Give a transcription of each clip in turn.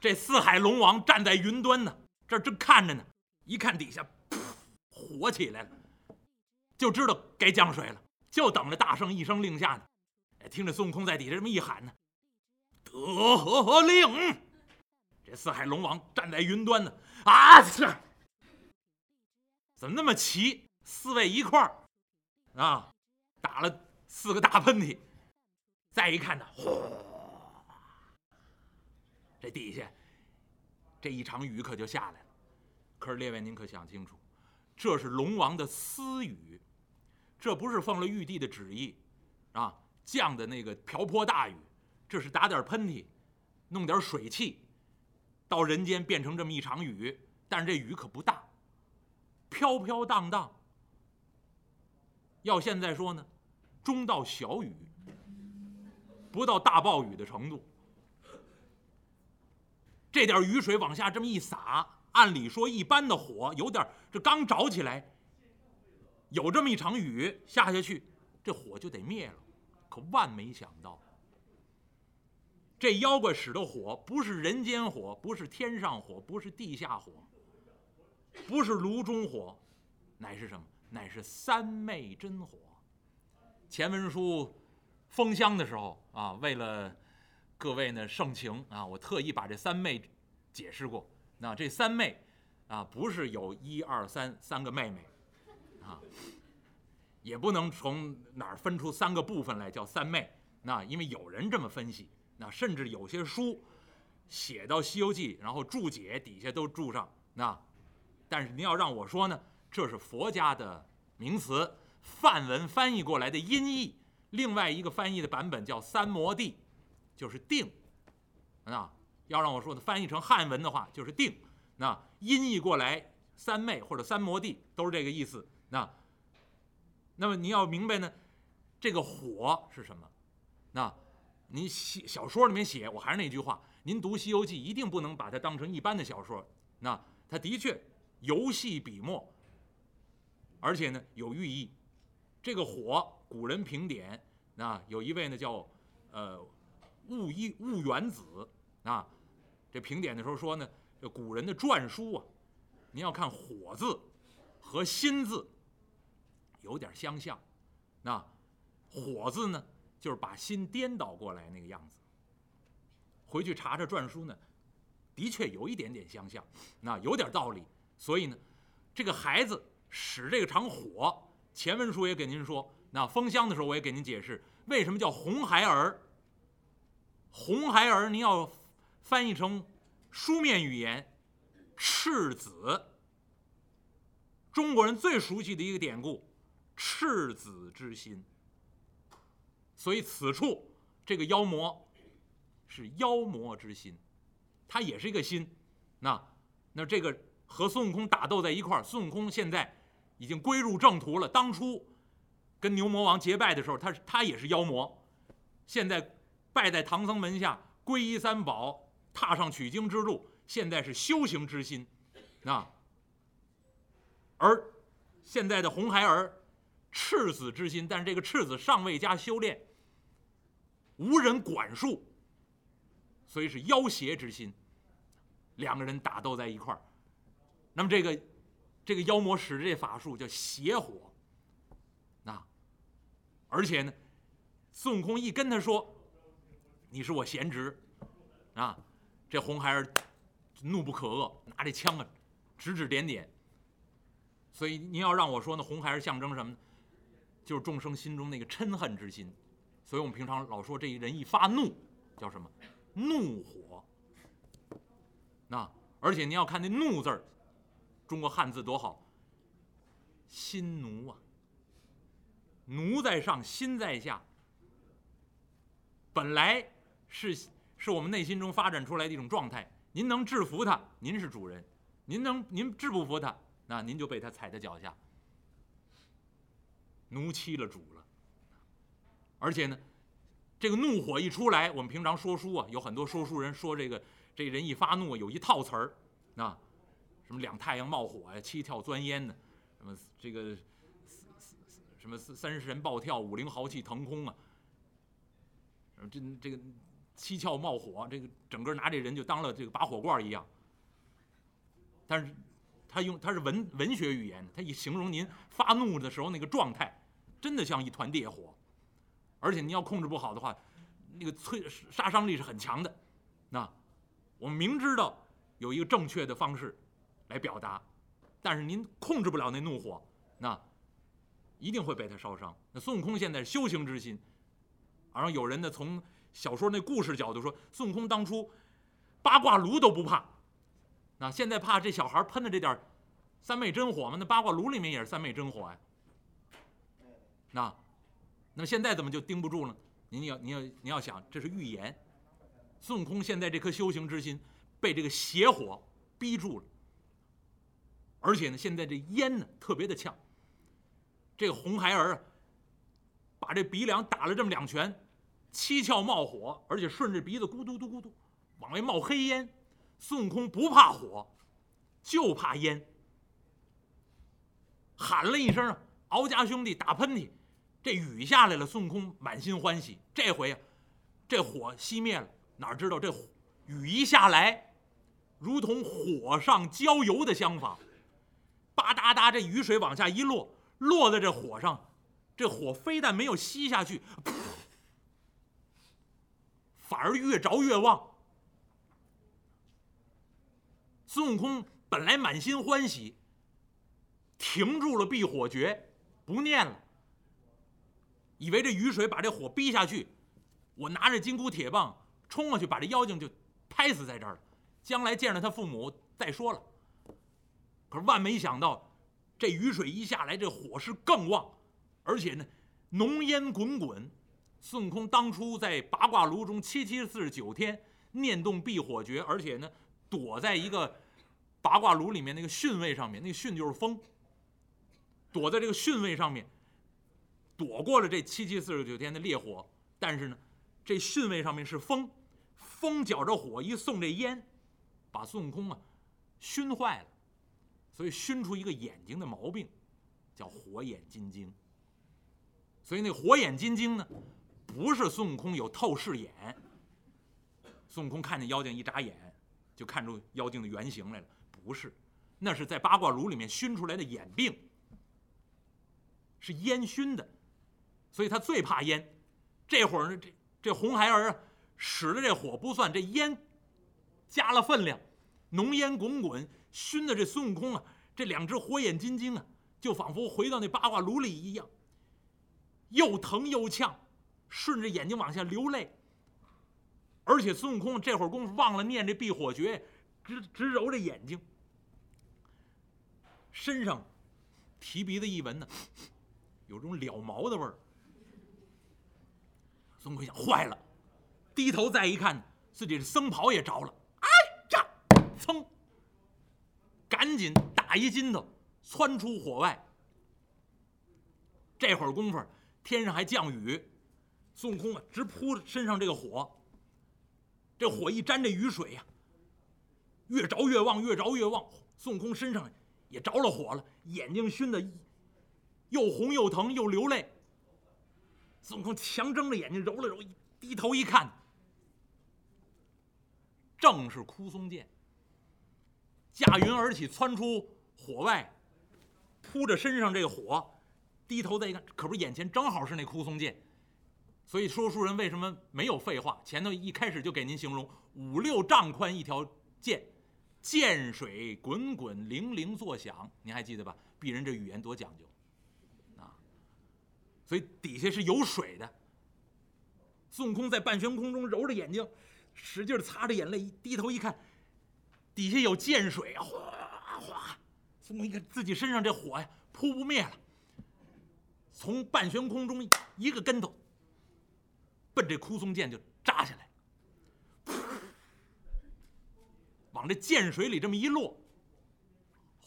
这四海龙王站在云端呢，这正看着呢，一看底下，噗，火起来了，就知道该降水了，就等着大圣一声令下呢。哎，听着孙悟空在底下这么一喊呢，得令。这四海龙王站在云端呢，啊，是，怎么那么齐？四位一块儿，啊，打了四个大喷嚏。再一看呢，嚯！这底下这一场雨可就下来了。可是列位，您可想清楚，这是龙王的私雨，这不是奉了玉帝的旨意啊降的那个瓢泼大雨，这是打点喷嚏，弄点水汽，到人间变成这么一场雨。但是这雨可不大，飘飘荡荡。要现在说呢，中到小雨，不到大暴雨的程度。这点雨水往下这么一洒，按理说一般的火有点这刚着起来，有这么一场雨下下去，这火就得灭了。可万没想到，这妖怪使的火不是人间火，不是天上火，不是地下火，不是炉中火，乃是什么？乃是三昧真火。前文书封箱的时候啊，为了。各位呢，盛情啊！我特意把这三妹解释过。那这三妹啊，不是有一二三三个妹妹啊，也不能从哪儿分出三个部分来叫三妹。那因为有人这么分析，那甚至有些书写到《西游记》，然后注解底下都注上那。但是您要让我说呢，这是佛家的名词，梵文翻译过来的音译。另外一个翻译的版本叫三摩地。就是定，那要让我说的翻译成汉文的话，就是定。那音译过来，三昧或者三摩地都是这个意思。那，那么你要明白呢，这个火是什么？那您写小说里面写，我还是那句话，您读《西游记》一定不能把它当成一般的小说。那它的确游戏笔墨，而且呢有寓意。这个火，古人评点，那有一位呢叫呃。物一物原子啊，这评点的时候说呢，这古人的篆书啊，您要看火字和心字有点相像，那火字呢就是把心颠倒过来那个样子。回去查查篆书呢，的确有一点点相像，那有点道理。所以呢，这个孩子使这个场火，前文书也给您说，那封箱的时候我也给您解释，为什么叫红孩儿。红孩儿，您要翻译成书面语言，赤子。中国人最熟悉的一个典故，赤子之心。所以此处这个妖魔是妖魔之心，他也是一个心。那那这个和孙悟空打斗在一块儿，孙悟空现在已经归入正途了。当初跟牛魔王结拜的时候，他他也是妖魔，现在。拜在唐僧门下，皈依三宝，踏上取经之路。现在是修行之心，啊。而现在的红孩儿，赤子之心，但是这个赤子尚未加修炼，无人管束，所以是妖邪之心。两个人打斗在一块儿，那么这个这个妖魔使这法术叫邪火，啊。而且呢，孙悟空一跟他说。你是我贤侄，啊，这红孩儿怒不可遏，拿这枪啊，指指点点。所以您要让我说，那红孩儿象征什么呢？就是众生心中那个嗔恨之心。所以我们平常老说，这一人一发怒，叫什么？怒火。那而且您要看那“怒”字儿，中国汉字多好，心奴啊，奴在上，心在下。本来。是，是我们内心中发展出来的一种状态。您能制服他，您是主人；您能，您制不服他，那您就被他踩在脚下，奴欺了主了。而且呢，这个怒火一出来，我们平常说书啊，有很多说书人说这个，这人一发怒，有一套词儿，啊，什么两太阳冒火呀，七窍钻烟呢，什么这个，什么三神暴跳，五灵豪气腾空啊，这这个。七窍冒火，这个整个拿这人就当了这个拔火罐一样。但是，他用他是文文学语言，他一形容您发怒的时候那个状态，真的像一团烈火，而且您要控制不好的话，那个摧杀伤力是很强的。那我们明知道有一个正确的方式来表达，但是您控制不了那怒火，那一定会被他烧伤。那孙悟空现在是修行之心，然后有人呢从小说那故事角度说，孙悟空当初八卦炉都不怕，那现在怕这小孩喷的这点三昧真火吗？那八卦炉里面也是三昧真火呀。那，那现在怎么就盯不住了？您要您要您要想，这是预言。孙悟空现在这颗修行之心被这个邪火逼住了，而且呢，现在这烟呢特别的呛。这个红孩儿啊，把这鼻梁打了这么两拳，七窍冒火，而且顺着鼻子咕嘟嘟咕嘟往外冒黑烟。孙悟空不怕火，就怕烟。喊了一声“敖家兄弟打喷嚏”，这雨下来了。孙悟空满心欢喜，这回啊，这火熄灭了。哪知道这雨一下来，如同火上浇油的相仿，吧嗒嗒，这雨水往下一落，落在这火上，这火非但没有熄下去，噗反而越着越旺。孙悟空本来满心欢喜，停住了避火诀，不念了，以为这雨水把这火逼下去，我拿着金箍铁棒。冲过去把这妖精就拍死在这儿了，将来见着他父母再说了。可是万没想到，这雨水一下来，这火势更旺，而且呢，浓烟滚滚。孙悟空当初在八卦炉中七七四十九天念动避火诀，而且呢，躲在一个八卦炉里面那个巽位上面，那个巽就是风，躲在这个巽位上面，躲过了这七七四十九天的烈火。但是呢，这巽位上面是风。风搅着火一送这烟，把孙悟空啊熏坏了，所以熏出一个眼睛的毛病，叫火眼金睛。所以那火眼金睛呢，不是孙悟空有透视眼。孙悟空看见妖精一眨眼，就看出妖精的原形来了，不是，那是在八卦炉里面熏出来的眼病，是烟熏的，所以他最怕烟。这会儿呢，这这红孩儿啊。使的这火不算，这烟加了分量，浓烟滚滚，熏的这孙悟空啊，这两只火眼金睛啊，就仿佛回到那八卦炉里一样，又疼又呛，顺着眼睛往下流泪。而且孙悟空这会儿功夫忘了念这避火诀，直直揉着眼睛，身上提鼻子一闻呢，有种燎毛的味儿。孙悟空想，坏了。低头再一看，自己的僧袍也着了。哎这，噌！赶紧打一筋斗，窜出火外。这会儿功夫，天上还降雨，孙悟空啊，直扑身上这个火。这火一沾这雨水呀，越着越旺，越着越旺。孙悟空身上也着了火了，眼睛熏得又红又疼又流泪。孙悟空强睁着眼睛揉了揉，低头一看。正是枯松剑，驾云而起，窜出火外，扑着身上这个火，低头再一看，可不是眼前正好是那枯松剑。所以说书人为什么没有废话？前头一开始就给您形容五六丈宽一条剑，剑水滚滚，铃铃作响，您还记得吧？鄙人这语言多讲究啊！所以底下是有水的。孙悟空在半悬空中揉着眼睛。使劲擦着眼泪，低头一看，底下有涧水，哗哗。孙悟空一看自己身上这火呀，扑不灭了，从半悬空中一个跟头，奔这枯松涧就扎下来，往这涧水里这么一落，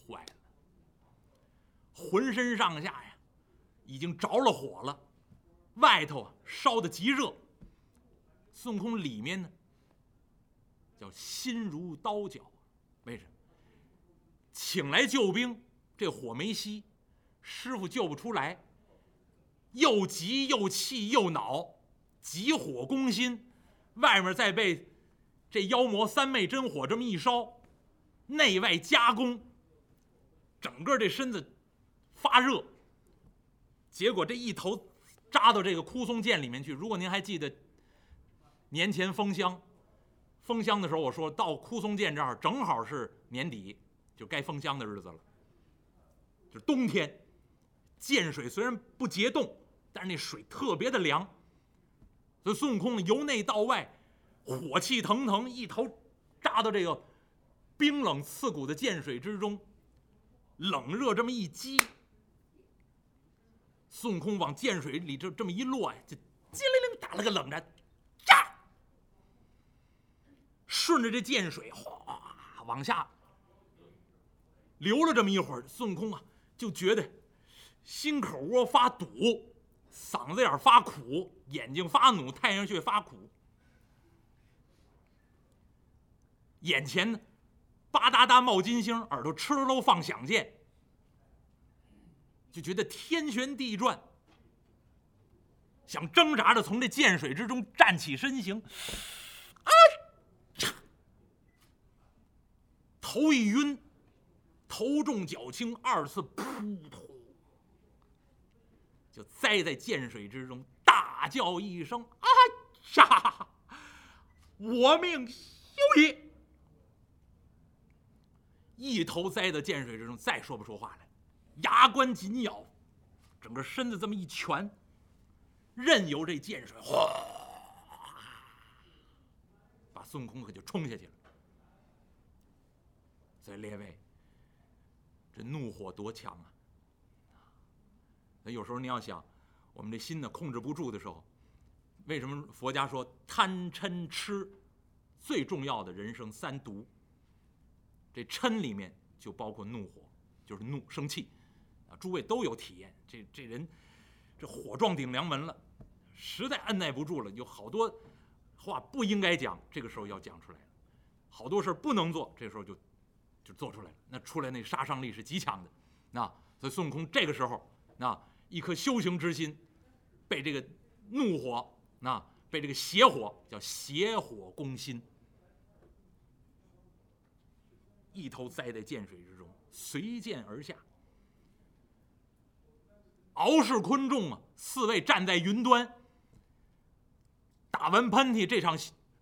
坏了，浑身上下呀，已经着了火了，外头啊烧的极热，孙悟空里面呢。叫心如刀绞，为什么？请来救兵，这火没熄，师傅救不出来，又急又气又恼，急火攻心，外面再被这妖魔三昧真火这么一烧，内外夹攻，整个这身子发热。结果这一头扎到这个枯松涧里面去。如果您还记得年前封箱，封箱的时候我说到枯松涧这儿正好是年底，就该封箱的日子了，就冬天。涧水虽然不结冻，但是那水特别的凉。所以孙悟空由内到外，火气腾腾，一头扎到这个冰冷刺骨的涧水之中，冷热这么一激，孙悟空往涧水里这这么一落呀，就机灵灵打了个冷战，炸，顺着这涧水哗往下流了这么一会儿，孙悟空啊就觉得心口窝发堵。嗓子眼发苦，眼睛发怒，太阳穴发苦，眼前呢，吧嗒嗒冒金星，耳朵哧喽放响箭，就觉得天旋地转，想挣扎着从这涧水之中站起身形，啊，头一晕，头重脚轻，二次扑通。就栽在涧水之中，大叫一声：“啊呀！我命休矣！”一头栽到涧水之中，再说不出话来，牙关紧咬，整个身子这么一蜷，任由这涧水哗，把孙悟空可就冲下去了。所以列位，这怒火多强啊！那有时候你要想，我们这心呢控制不住的时候，为什么佛家说贪嗔痴最重要的人生三毒？这嗔里面就包括怒火，就是怒生气啊。诸位都有体验，这这人这火撞顶梁门了，实在按耐不住了，有好多话不应该讲，这个时候要讲出来了；好多事不能做，这时候就就做出来了。那出来那杀伤力是极强的。那所以孙悟空这个时候那。一颗修行之心，被这个怒火，那被这个邪火叫邪火攻心，一头栽在涧水之中，随涧而下。敖氏昆仲啊，四位站在云端，打完喷嚏，这场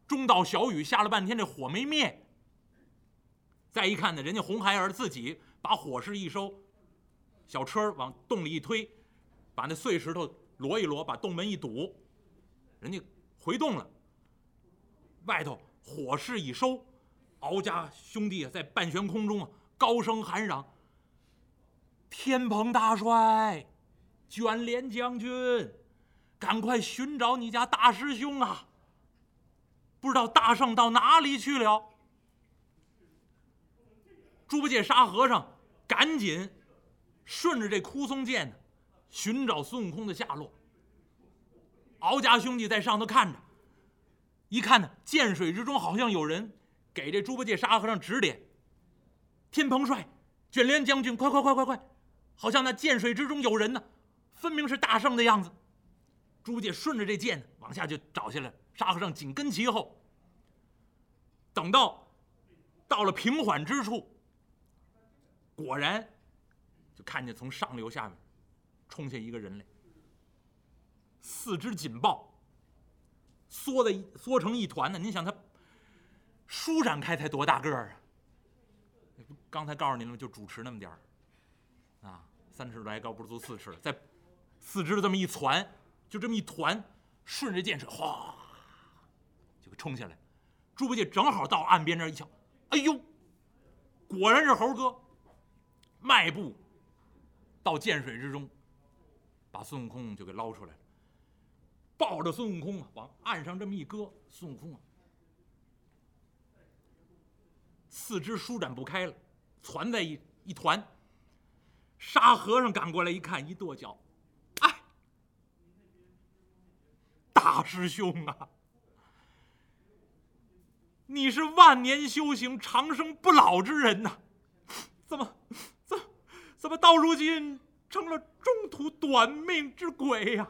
中道小雨下了半天，这火没灭。再一看呢，人家红孩儿自己把火势一收，小车往洞里一推。把那碎石头摞一摞，把洞门一堵，人家回洞了。外头火势已收，敖家兄弟啊，在半悬空中啊，高声喊嚷：“天蓬大帅，卷帘将军，赶快寻找你家大师兄啊！不知道大圣到哪里去了。”猪八戒、沙和尚赶紧顺着这枯松涧。寻找孙悟空的下落。敖家兄弟在上头看着，一看呢，涧水之中好像有人给这猪八戒、沙和尚指点。天蓬帅、卷帘将军，快快快快快！好像那涧水之中有人呢，分明是大圣的样子。猪八戒顺着这涧往下就找下来，沙和尚紧跟其后。等到到了平缓之处，果然就看见从上流下面。冲下一个人来，四肢紧抱，缩的缩成一团呢。您想他舒展开才多大个儿啊？刚才告诉您了，就主持那么点儿啊，三尺来高不足四尺，在四肢这么一攒，就这么一团，顺着涧水哗就给冲下来。猪八戒正好到岸边这一瞧，哎呦，果然是猴哥，迈步到涧水之中。把孙悟空就给捞出来了，抱着孙悟空啊，往岸上这么一搁，孙悟空啊，四肢舒展不开了，攒在一一团。沙和尚赶过来一看，一跺脚，哎，大师兄啊，你是万年修行、长生不老之人呐，怎么，怎，怎么到如今？成了中途短命之鬼呀！